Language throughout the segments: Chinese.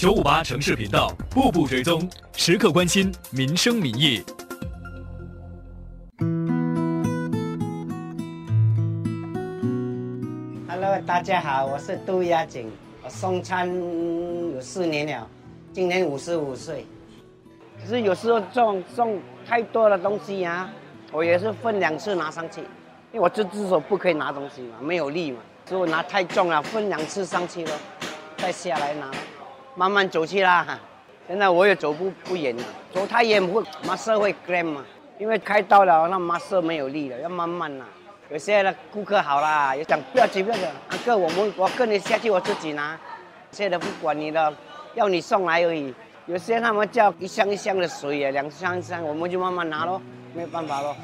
九五八城市频道，步步追踪，时刻关心民生民意。Hello，大家好，我是杜亚景，我送餐有四年了，今年五十五岁。可是有时候送送太多的东西啊，我也是分两次拿上去，因为我这只手不可以拿东西嘛，没有力嘛，所以我拿太重了，分两次上去了，再下来拿，慢慢走去啦。现在我也走不不远了，走太远会马上会 gram 嘛，因为开刀了，那马上没有力了，要慢慢啦。有些的顾客好啦，也讲不要急不要急，阿哥我们我跟你下去我自己拿，现在不管你的，要你送来而已。有些他们叫一箱一箱的水啊，两箱一箱，我们就慢慢拿咯，没办法咯。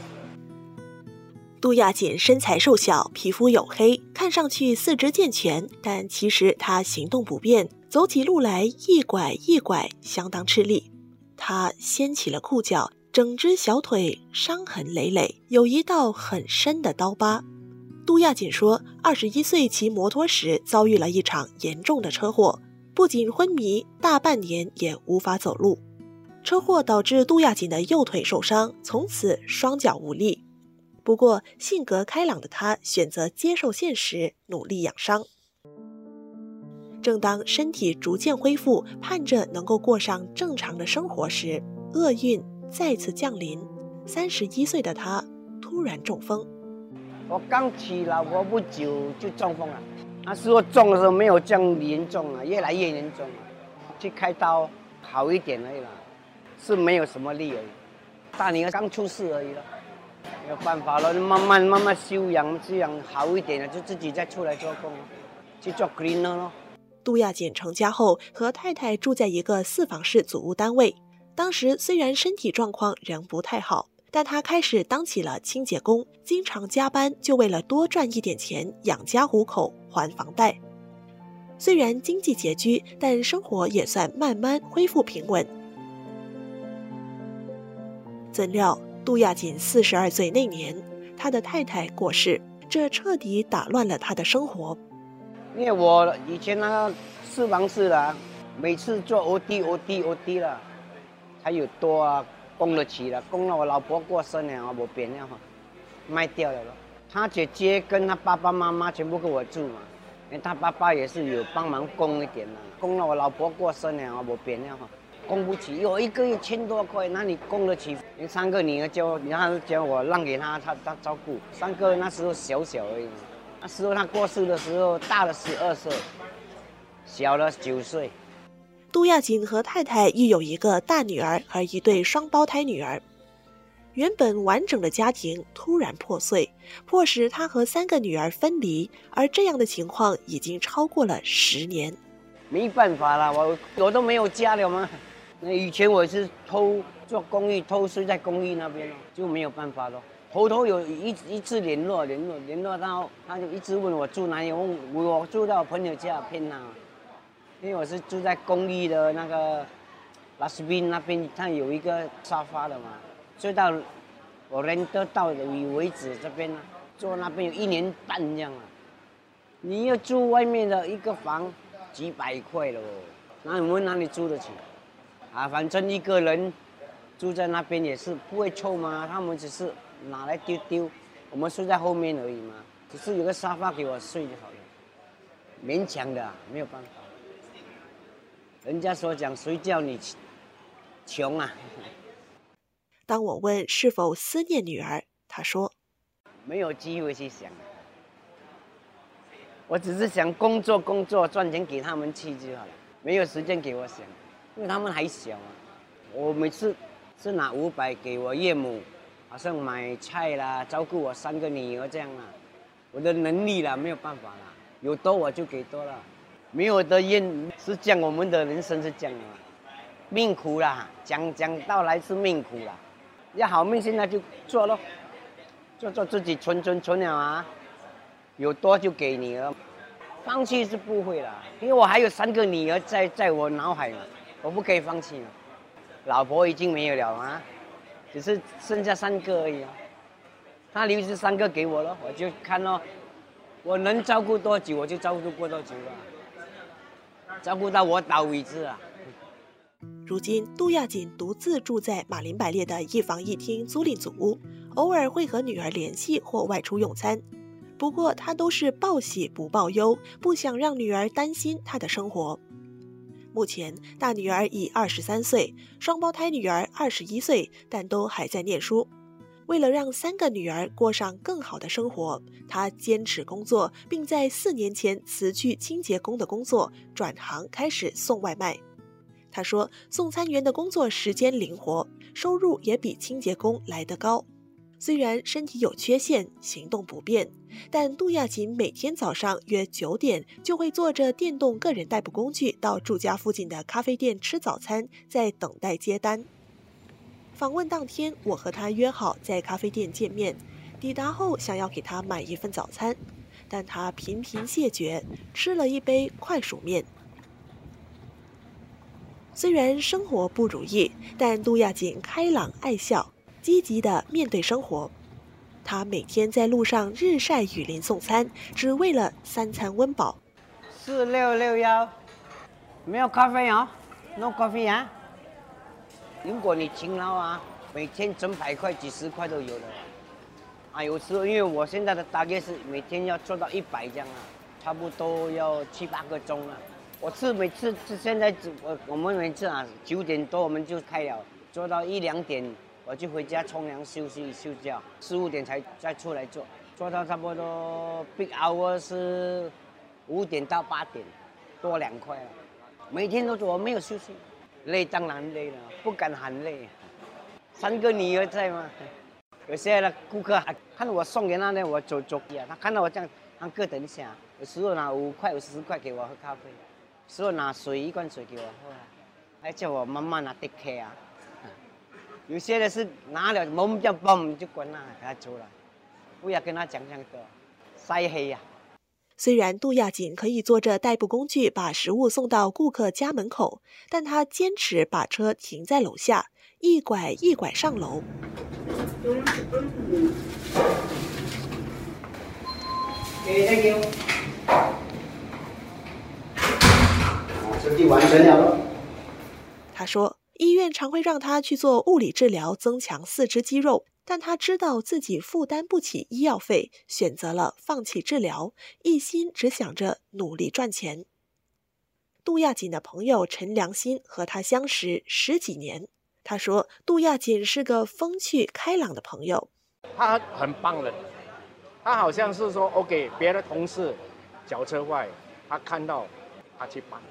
杜亚锦身材瘦小，皮肤黝黑，看上去四肢健全，但其实她行动不便，走起路来一拐一拐，相当吃力。他掀起了裤脚，整只小腿伤痕累累，有一道很深的刀疤。杜亚锦说，二十一岁骑摩托时遭遇了一场严重的车祸，不仅昏迷，大半年也无法走路。车祸导致杜亚锦的右腿受伤，从此双脚无力。不过，性格开朗的他选择接受现实，努力养伤。正当身体逐渐恢复，盼着能够过上正常的生活时，厄运再次降临。三十一岁的他突然中风。我刚娶老婆不久就中风了，那时候中的时候没有这样严重啊，越来越严重了。去开刀好一点而已啦，是没有什么力而已。大女儿刚出世而已了。没有办法了，慢慢慢慢修养，修养好一点了，就自己再出来做工，去做 cleaner 咯。杜亚锦成家后，和太太住在一个四房式祖屋单位。当时虽然身体状况仍不太好，但他开始当起了清洁工，经常加班，就为了多赚一点钱养家糊口、还房贷。虽然经济拮据，但生活也算慢慢恢复平稳。怎料，杜亚锦四十二岁那年，他的太太过世，这彻底打乱了他的生活。因为我以前那个四房式的，每次做 OD OD OD 了，才有多啊供得起了，供了我老婆过生了，我变了哈，卖掉了。他姐姐跟他爸爸妈妈全部跟我住嘛，因为他爸爸也是有帮忙供一点嘛，供了我老婆过生了，我变了哈。供不起，我一个月千多块，那里供得起？连三个女儿叫，然后叫我让给他，他他照顾。三个那时候小小而已，那时候他过世的时候，大了十二岁，小了九岁。杜亚锦和太太育有一个大女儿和一对双胞胎女儿。原本完整的家庭突然破碎，迫使他和三个女儿分离，而这样的情况已经超过了十年。没办法了，我我都没有家了嘛。那以前我是偷做公寓，偷睡在公寓那边咯，就没有办法咯。后头有一一次联络联络联络到，他就一直问我住哪里，我我住在我朋友家骗他，因为我是住在公寓的那个拉斯宾那边，他有一个沙发的嘛，睡到我人都到以为止这边呢，住那边有一年半这样了。你要住外面的一个房。几百块了哦，那我们哪里住得起？啊，反正一个人住在那边也是不会臭嘛，他们只是拿来丢丢，我们睡在后面而已嘛，只是有个沙发给我睡就好了，勉强的、啊，没有办法。人家说讲谁叫你穷啊？当我问是否思念女儿，他说没有机会去想。我只是想工作工作赚钱给他们去就好了，没有时间给我想，因为他们还小啊。我每次是拿五百给我岳母，好像买菜啦，照顾我三个女儿这样啊。我的能力啦，没有办法啦，有多我就给多了，没有的怨，是讲我们的人生是这样的，命苦啦，讲讲到来是命苦啦，要好命现在就做咯，做做自己存存存了啊，有多就给你了，放弃是不会啦，因为我还有三个女儿在在我脑海嘛，我不可以放弃，老婆已经没有了啊，只是剩下三个而已啊，他留这三个给我了，我就看咯，我能照顾多久我就照顾过多久了。照顾到我倒为止啊！如今，杜亚锦独自住在马林百列的一房一厅租赁组屋，偶尔会和女儿联系或外出用餐。不过，他都是报喜不报忧，不想让女儿担心他的生活。目前，大女儿已二十三岁，双胞胎女儿二十一岁，但都还在念书。为了让三个女儿过上更好的生活，他坚持工作，并在四年前辞去清洁工的工作，转行开始送外卖。他说，送餐员的工作时间灵活，收入也比清洁工来得高。虽然身体有缺陷，行动不便，但杜亚琴每天早上约九点就会坐着电动个人代步工具到住家附近的咖啡店吃早餐，在等待接单。访问当天，我和他约好在咖啡店见面。抵达后，想要给他买一份早餐，但他频频谢绝，吃了一杯快熟面。虽然生活不如意，但杜亚锦开朗爱笑，积极的面对生活。他每天在路上日晒雨淋送餐，只为了三餐温饱。四六六幺，没有咖啡啊？No coffee 啊？如果你勤劳啊，每天整百块、几十块都有的。啊，有时候因为我现在的大概是每天要做到一百这样啊，差不多要七八个钟了。我是每次是现在我我们每次啊九点多我们就开了，做到一两点我就回家冲凉休息休觉，四五点才再出来做，做到差不多 big hour 是五点到八点，多两块了。每天都做，没有休息。累当然累了，不敢喊累。三个女儿在吗？有些的顾客还看我送给他呢，我走走呀。他看到我这样，他哥等一下，有时候拿五块、有十块给我喝咖啡，有时候拿水一罐水给我喝，还叫我慢慢拿 dick 啊。有些的是拿了门就嘣就滚了，给他走了，不要跟他讲这样多，晒黑呀。虽然杜亚锦可以坐着代步工具把食物送到顾客家门口，但他坚持把车停在楼下，一拐一拐上楼。完成了。他说，医院常会让他去做物理治疗，增强四肢肌肉。但他知道自己负担不起医药费，选择了放弃治疗，一心只想着努力赚钱。杜亚锦的朋友陈良心和他相识十几年，他说杜亚锦是个风趣开朗的朋友。他很棒的，他好像是说，OK，别的同事脚车坏，他看到他去帮，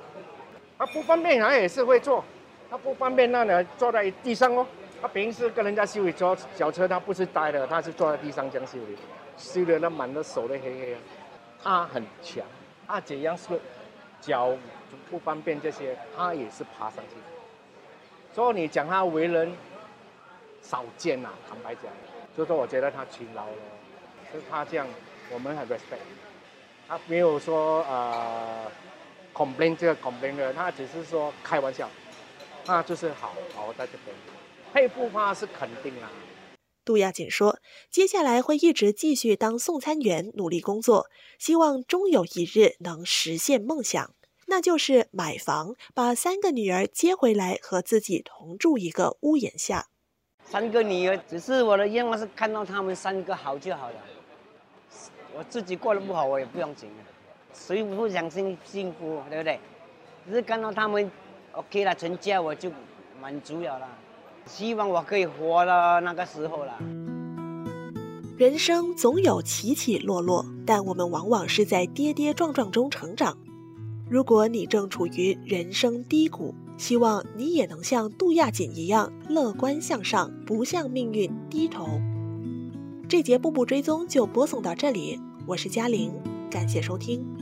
他不方便他也是会做，他不方便那呢坐在地上哦。他平时跟人家修理车、小车，他不是呆的，他是坐在地上这样修理，修的那满的手都黑黑。他很强，他怎样是脚不方便这些，他也是爬上去。所以你讲他为人少见呐，坦白讲，就说我觉得他勤劳了，是他这样，我们很 respect。他没有说呃 complain 这个 complain 的，他只是说开玩笑，那就是好好在这边。佩服他是肯定啦。杜亚锦说：“接下来会一直继续当送餐员，努力工作，希望终有一日能实现梦想，那就是买房，把三个女儿接回来和自己同住一个屋檐下。三个女儿，只是我的愿望是看到他们三个好就好了。我自己过得不好，我也不用紧谁不想幸幸福，对不对？只是看到他们 OK 了，成家我就满足了啦。”希望我可以活到那个时候了。人生总有起起落落，但我们往往是在跌跌撞撞中成长。如果你正处于人生低谷，希望你也能像杜亚锦一样乐观向上，不向命运低头。这节步步追踪就播送到这里，我是嘉玲，感谢收听。